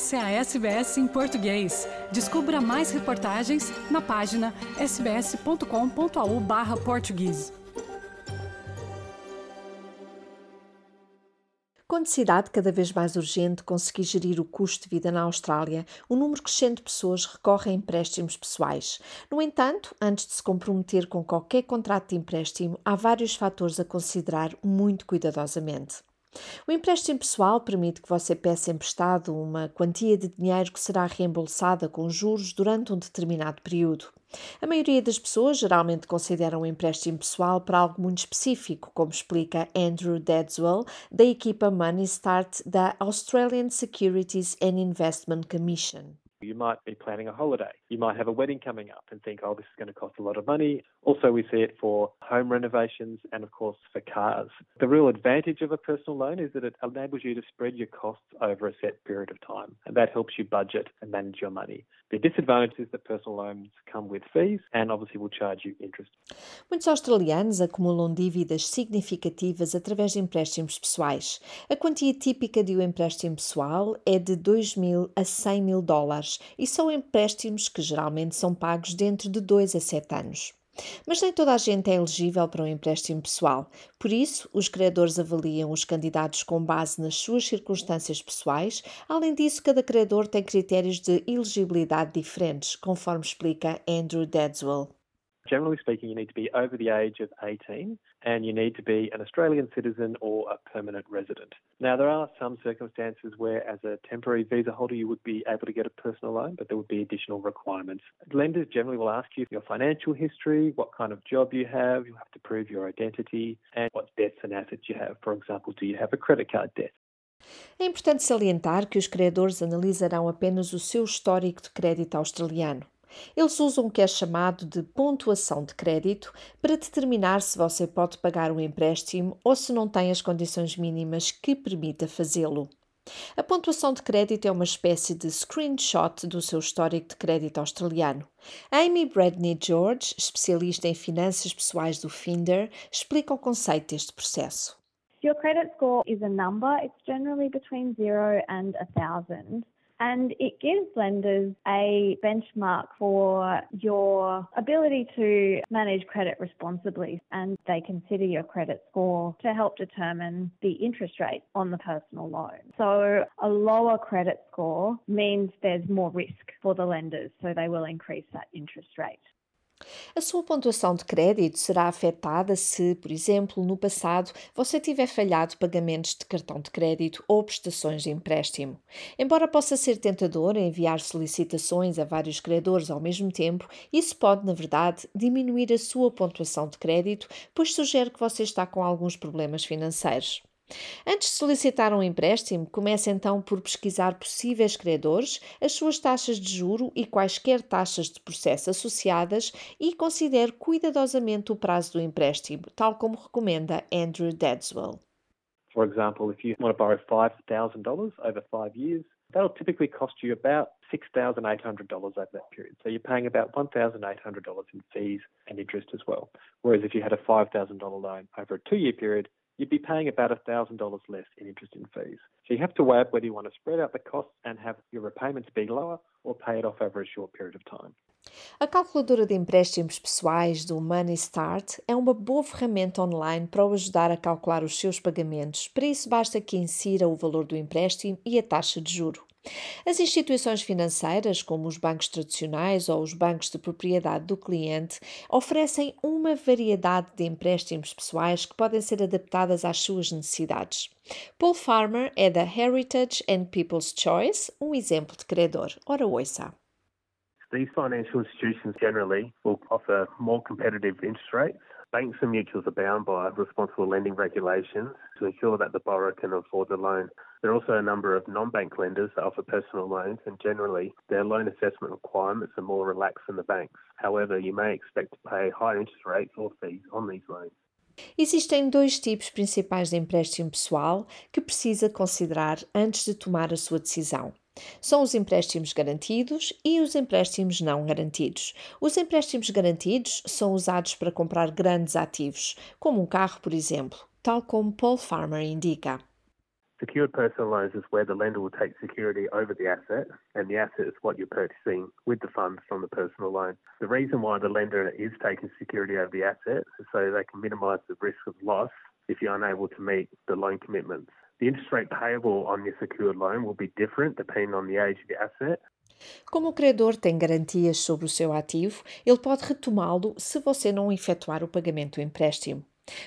Essa é a SBS em português. Descubra mais reportagens na página sbs.com.au/português. Com a necessidade cada vez mais urgente de conseguir gerir o custo de vida na Austrália, um número crescente de pessoas recorre a empréstimos pessoais. No entanto, antes de se comprometer com qualquer contrato de empréstimo, há vários fatores a considerar muito cuidadosamente. O empréstimo pessoal permite que você peça emprestado uma quantia de dinheiro que será reembolsada com juros durante um determinado período. A maioria das pessoas geralmente consideram o empréstimo pessoal para algo muito específico, como explica Andrew Dedswell, da equipa Money Start da Australian Securities and Investment Commission. You might be planning a holiday. You might have a wedding coming up and think, oh, this is going to cost a lot of money. Also, we see it for home renovations and, of course, for cars. The real advantage of a personal loan is that it enables you to spread your costs over a set period of time, and that helps you budget and manage your money. The disadvantage is that personal loans come with fees and obviously will charge you interest. Muitos australianos acumulam dívidas significativas através de empréstimos pessoais. A quantia típica de um empréstimo pessoal é de 2 mil a 100 mil dólares e são empréstimos que geralmente são pagos dentro de 2 a 7 anos. Mas nem toda a gente é elegível para um empréstimo pessoal, por isso, os credores avaliam os candidatos com base nas suas circunstâncias pessoais. Além disso, cada credor tem critérios de elegibilidade diferentes, conforme explica Andrew Dedswell. Generally speaking, you need to be over the age of 18 and you need to be an Australian citizen or a permanent resident. Now, there are some circumstances where, as a temporary visa holder, you would be able to get a personal loan, but there would be additional requirements. Lenders generally will ask you your financial history, what kind of job you have, you have to prove your identity, and what debts and assets you have. For example, do you have a credit card debt? É importante salientar que os credores analisarão apenas o seu histórico de crédito australiano. Eles usam o que é chamado de pontuação de crédito para determinar se você pode pagar o empréstimo ou se não tem as condições mínimas que permita fazê-lo. A pontuação de crédito é uma espécie de screenshot do seu histórico de crédito australiano. Amy Bradney George, especialista em finanças pessoais do Finder, explica o conceito deste processo. Your credit score is a number. It's generally between zero and a thousand. And it gives lenders a benchmark for your ability to manage credit responsibly and they consider your credit score to help determine the interest rate on the personal loan. So a lower credit score means there's more risk for the lenders, so they will increase that interest rate. A sua pontuação de crédito será afetada se, por exemplo, no passado você tiver falhado pagamentos de cartão de crédito ou prestações de empréstimo. Embora possa ser tentador enviar solicitações a vários credores ao mesmo tempo, isso pode, na verdade, diminuir a sua pontuação de crédito, pois sugere que você está com alguns problemas financeiros. Antes de solicitar um empréstimo, comece então por pesquisar possíveis credores, as suas taxas de juro e quaisquer taxas de processo associadas e considere cuidadosamente o prazo do empréstimo, tal como recomenda Andrew Dedswell. For example, if you want to borrow $5,000 over five years, that'll typically cost you about $6,800 over that period. So you're paying about $1,800 in fees and interest as well. Whereas if you had a $5,000 loan over a two year period, you'd be paying about $1,000 less in interest and fees. So you have to weigh up whether you want to spread out the costs and have your repayments be lower or pay it off over a short period of time. A calculadora de empréstimos pessoais do Money Start é uma boa ferramenta online para o ajudar a calcular os seus pagamentos. Para isso, basta que insira o valor do empréstimo e a taxa de juro. As instituições financeiras, como os bancos tradicionais ou os bancos de propriedade do cliente, oferecem uma variedade de empréstimos pessoais que podem ser adaptadas às suas necessidades. Paul Farmer é da Heritage and People's Choice, um exemplo de credor. Ora, ouça. These financial institutions generally will offer more competitive interest rates Banks and mutuals are bound by responsible lending regulations to ensure that the borrower can afford the loan. There are also a number of non bank lenders that offer personal loans, and generally, their loan assessment requirements are more relaxed than the banks. However, you may expect to pay higher interest rates or fees on these loans. Existem dois tipos principais de empréstimo pessoal que precisa considerar antes de tomar a sua decisão. São os empréstimos garantidos e os empréstimos não garantidos. Os empréstimos garantidos são usados para comprar grandes ativos, como um carro, por exemplo, tal como Paul Farmer indica. Secured personal loans is where the lender will take security over the asset, and the asset is what you're purchasing with the funds from the personal loan. The reason why the lender is taking security over the asset is so they can minimise the risk of loss if you're unable to meet the loan commitments. The interest rate payable on your secured loan will be different depending on the age of the asset. Como o credor tem garantias sobre o seu ativo, ele pode retomá-lo se você não efetuar o pagamento do empréstimo.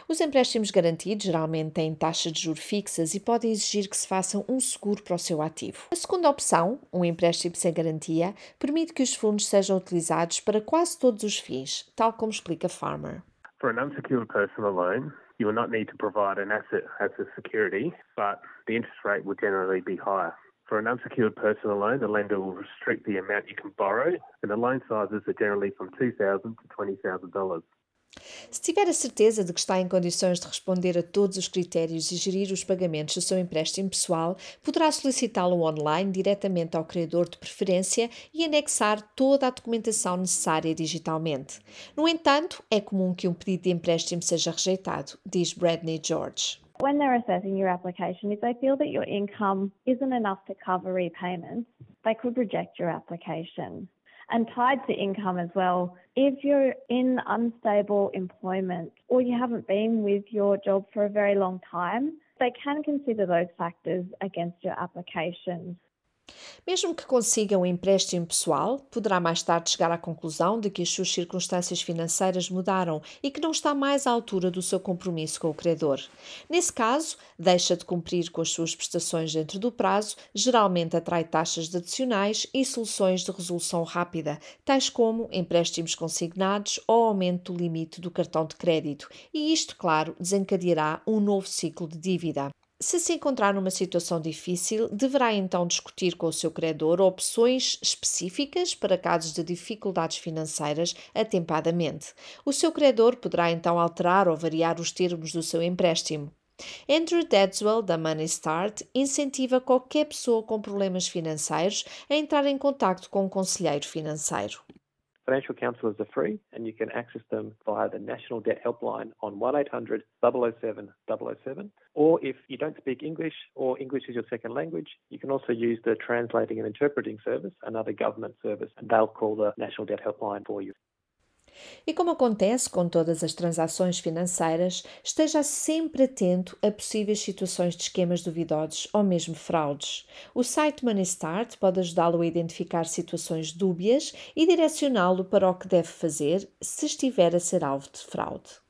Os empréstimos garantidos geralmente têm taxas de juros fixas e podem exigir que se faça um seguro para o seu ativo. A segunda opção, um empréstimo sem garantia, permite que os fundos sejam utilizados para quase todos os fins, tal como explica Farmer. For an unsecured personal loan, you will not need to provide an asset as a security, but the interest rate will generally be higher. For an unsecured personal loan, the lender will restrict the amount you can borrow, and the loan sizes are generally from 2,000 to $20,000. Se tiver a certeza de que está em condições de responder a todos os critérios e gerir os pagamentos do seu empréstimo pessoal, poderá solicitá-lo online diretamente ao credor de preferência e anexar toda a documentação necessária digitalmente. No entanto, é comum que um pedido de empréstimo seja rejeitado, diz Bradley George. When they're assessing your application, if they feel that your income isn't enough to cover repayments, they could reject your application. And tied to income as well. If you're in unstable employment or you haven't been with your job for a very long time, they can consider those factors against your application. Mesmo que consiga um empréstimo pessoal, poderá mais tarde chegar à conclusão de que as suas circunstâncias financeiras mudaram e que não está mais à altura do seu compromisso com o credor. Nesse caso, deixa de cumprir com as suas prestações dentro do prazo, geralmente atrai taxas adicionais e soluções de resolução rápida, tais como empréstimos consignados ou aumento do limite do cartão de crédito, e isto, claro, desencadeará um novo ciclo de dívida. Se se encontrar numa situação difícil, deverá então discutir com o seu credor opções específicas para casos de dificuldades financeiras atempadamente. O seu credor poderá então alterar ou variar os termos do seu empréstimo. Andrew Dadswell, da Money Start, incentiva qualquer pessoa com problemas financeiros a entrar em contato com um conselheiro financeiro. Financial counsellors are free and you can access them via the National Debt Helpline on 1800 007 007. Or if you don't speak English or English is your second language, you can also use the Translating and Interpreting Service, another government service, and they'll call the National Debt Helpline for you. E como acontece com todas as transações financeiras, esteja sempre atento a possíveis situações de esquemas duvidosos ou mesmo fraudes. O site MoneyStart pode ajudá-lo a identificar situações dúbias e direcioná-lo para o que deve fazer se estiver a ser alvo de fraude.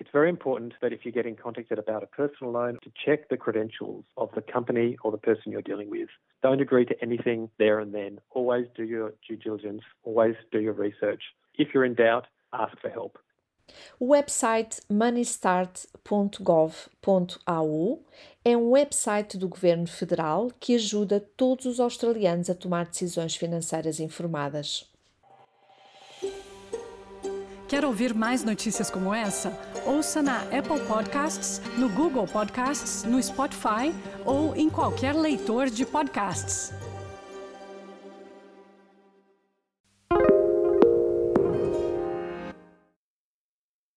It's very important that if you're getting contacted about a personal loan, to check the credentials of the company or the person you're dealing with. Don't agree to anything there and then. Always do your due diligence, always do your research. If you're in doubt, ask for help. O website moneystart.gov.au é um website do governo federal que ajuda todos os australianos a tomar decisões financeiras informadas. Quer ouvir mais notícias como essa? Ouça na Apple Podcasts, no Google Podcasts, no Spotify ou em qualquer leitor de podcasts.